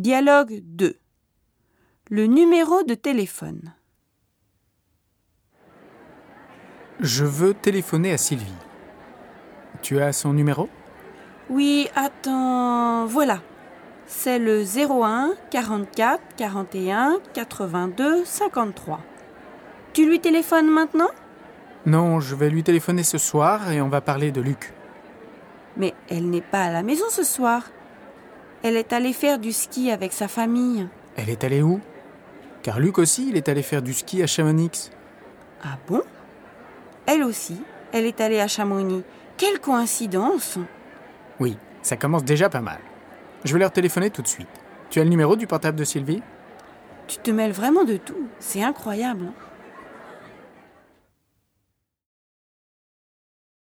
Dialogue 2. Le numéro de téléphone. Je veux téléphoner à Sylvie. Tu as son numéro? Oui, attends, voilà. C'est le 01 44 41 82 53. Tu lui téléphones maintenant? Non, je vais lui téléphoner ce soir et on va parler de Luc. Mais elle n'est pas à la maison ce soir. Elle est allée faire du ski avec sa famille. Elle est allée où? Car Luc aussi, il est allé faire du ski à Chamonix. Ah bon? Elle aussi, elle est allée à Chamonix. Quelle coïncidence Oui, ça commence déjà pas mal. Je vais leur téléphoner tout de suite. Tu as le numéro du portable de Sylvie? Tu te mêles vraiment de tout. C'est incroyable. hein.